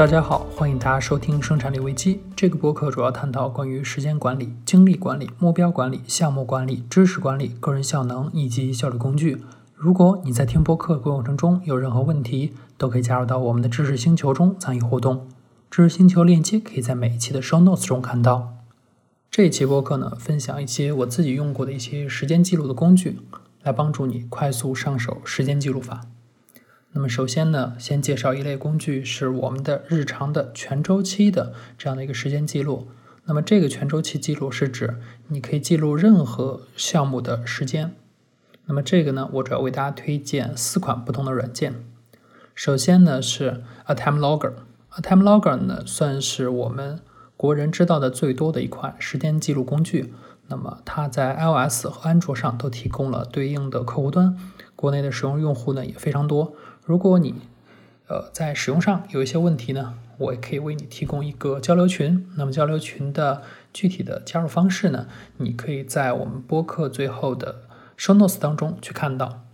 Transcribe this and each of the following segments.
大家好，欢迎大家收听《生产力危机》这个播客，主要探讨关于时间管理、精力管理、目标管理、项目管理、知识管理、个人效能以及效率工具。如果你在听播客过程中有任何问题，都可以加入到我们的知识星球中参与互动。知识星球链接可以在每一期的 show notes 中看到。这一期播客呢，分享一些我自己用过的一些时间记录的工具，来帮助你快速上手时间记录法。那么首先呢，先介绍一类工具，是我们的日常的全周期的这样的一个时间记录。那么这个全周期记录是指你可以记录任何项目的时间。那么这个呢，我主要为大家推荐四款不同的软件。首先呢是 A Time Logger，A Time Logger 呢算是我们国人知道的最多的一款时间记录工具。那么它在 iOS 和安卓上都提供了对应的客户端，国内的使用用户呢也非常多。如果你呃在使用上有一些问题呢，我也可以为你提供一个交流群。那么交流群的具体的加入方式呢，你可以在我们播客最后的 show notes 当中去看到。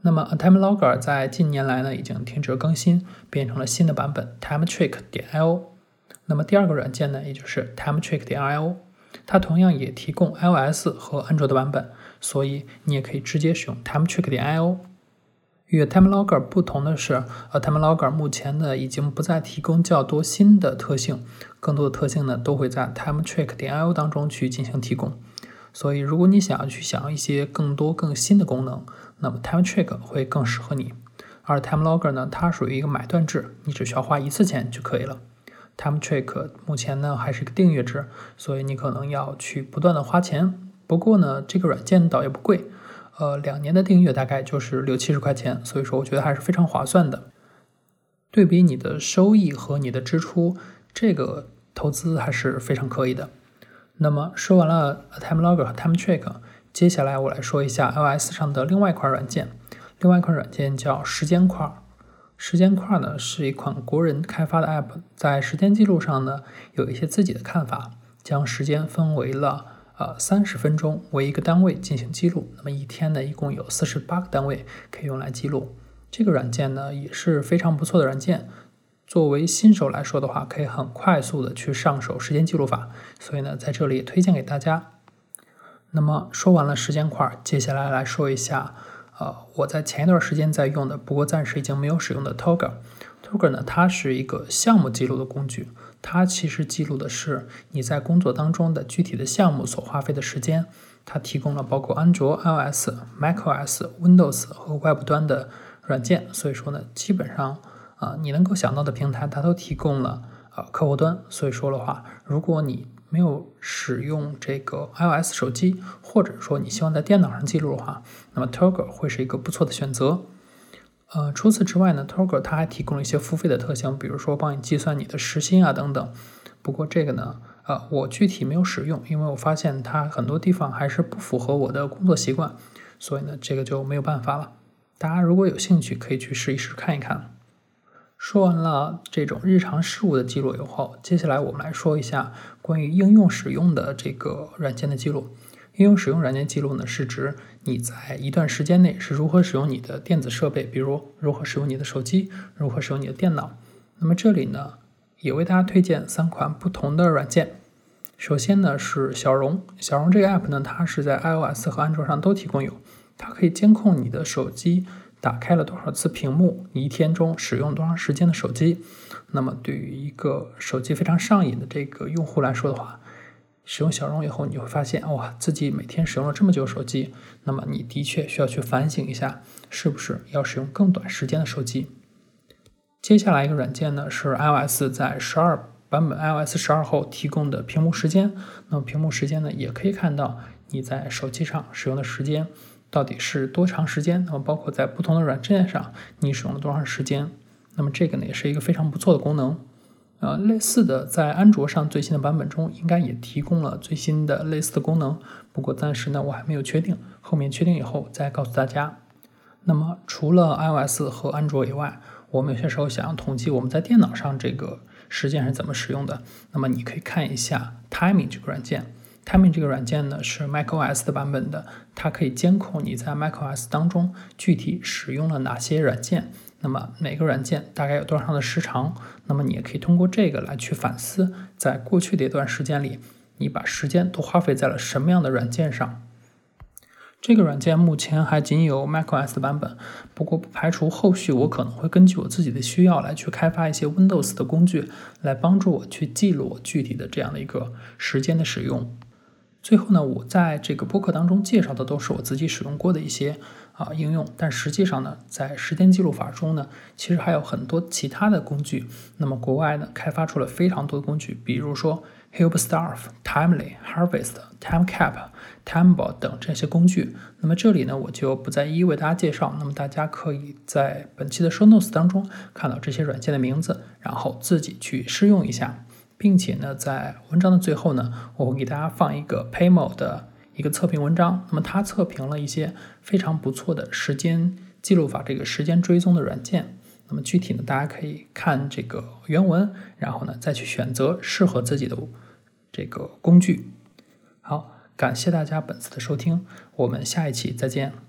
那么 A Time Logger 在近年来呢已经停止更新，变成了新的版本 Timetrick 点 io。那么第二个软件呢，也就是 Timetrick 点 io，它同样也提供 iOS 和安卓的版本，所以你也可以直接使用 Timetrick 点 io。与 Time Logger 不同的是，呃，Time Logger 目前呢已经不再提供较多新的特性，更多的特性呢都会在 Timetrick 点 io 当中去进行提供。所以，如果你想要去想要一些更多更新的功能，那么 Timetrick 会更适合你。而 Time Logger 呢，它属于一个买断制，你只需要花一次钱就可以了。Timetrick 目前呢还是一个订阅制，所以你可能要去不断的花钱。不过呢，这个软件倒也不贵。呃，两年的订阅大概就是六七十块钱，所以说我觉得还是非常划算的。对比你的收益和你的支出，这个投资还是非常可以的。那么说完了 Time Logger 和 Time Track，接下来我来说一下 iOS 上的另外一款软件。另外一款软件叫时间块。时间块呢是一款国人开发的 App，在时间记录上呢有一些自己的看法，将时间分为了。呃，三十分钟为一个单位进行记录，那么一天呢，一共有四十八个单位可以用来记录。这个软件呢也是非常不错的软件。作为新手来说的话，可以很快速的去上手时间记录法，所以呢，在这里推荐给大家。那么说完了时间块，接下来来说一下，呃，我在前一段时间在用的，不过暂时已经没有使用的 Togger。Togger 呢，它是一个项目记录的工具。它其实记录的是你在工作当中的具体的项目所花费的时间。它提供了包括安卓、iOS、macOS、Windows 和 Web 端的软件，所以说呢，基本上啊，你能够想到的平台它都提供了啊客户端。所以说的话，如果你没有使用这个 iOS 手机，或者说你希望在电脑上记录的话，那么 Togger 会是一个不错的选择。呃，除此之外呢，Togger 它还提供了一些付费的特性，比如说帮你计算你的时薪啊等等。不过这个呢，呃，我具体没有使用，因为我发现它很多地方还是不符合我的工作习惯，所以呢，这个就没有办法了。大家如果有兴趣，可以去试一试看一看。说完了这种日常事务的记录以后，接下来我们来说一下关于应用使用的这个软件的记录。应用使用软件记录呢，是指你在一段时间内是如何使用你的电子设备，比如如何使用你的手机，如何使用你的电脑。那么这里呢，也为大家推荐三款不同的软件。首先呢是小荣，小荣这个 app 呢，它是在 iOS 和安卓上都提供有，它可以监控你的手机打开了多少次屏幕，你一天中使用多长时间的手机。那么对于一个手机非常上瘾的这个用户来说的话，使用小荣以后，你会发现，哇，自己每天使用了这么久手机，那么你的确需要去反省一下，是不是要使用更短时间的手机。接下来一个软件呢，是 iOS 在十二版本 iOS 十二后提供的屏幕时间。那么屏幕时间呢，也可以看到你在手机上使用的时间到底是多长时间。那么包括在不同的软件上，你使用了多长时间。那么这个呢，也是一个非常不错的功能。呃，类似的，在安卓上最新的版本中，应该也提供了最新的类似的功能。不过暂时呢，我还没有确定，后面确定以后再告诉大家。那么除了 iOS 和安卓以外，我们有些时候想要统计我们在电脑上这个时间是怎么使用的，那么你可以看一下 Timing 这个软件。Timing 这个软件呢是 macOS 的版本的，它可以监控你在 macOS 当中具体使用了哪些软件，那么每个软件大概有多长的时长？那么你也可以通过这个来去反思，在过去的一段时间里，你把时间都花费在了什么样的软件上？这个软件目前还仅有 macOS 的版本，不过不排除后续我可能会根据我自己的需要来去开发一些 Windows 的工具，来帮助我去记录我具体的这样的一个时间的使用。最后呢，我在这个播客当中介绍的都是我自己使用过的一些啊应用，但实际上呢，在时间记录法中呢，其实还有很多其他的工具。那么国外呢，开发出了非常多的工具，比如说 Helpstaff、Timely、Harvest、TimeCap、Timeble 等这些工具。那么这里呢，我就不再一一为大家介绍。那么大家可以在本期的 Show Notes 当中看到这些软件的名字，然后自己去试用一下。并且呢，在文章的最后呢，我会给大家放一个 Paymo 的一个测评文章。那么它测评了一些非常不错的时间记录法这个时间追踪的软件。那么具体呢，大家可以看这个原文，然后呢再去选择适合自己的这个工具。好，感谢大家本次的收听，我们下一期再见。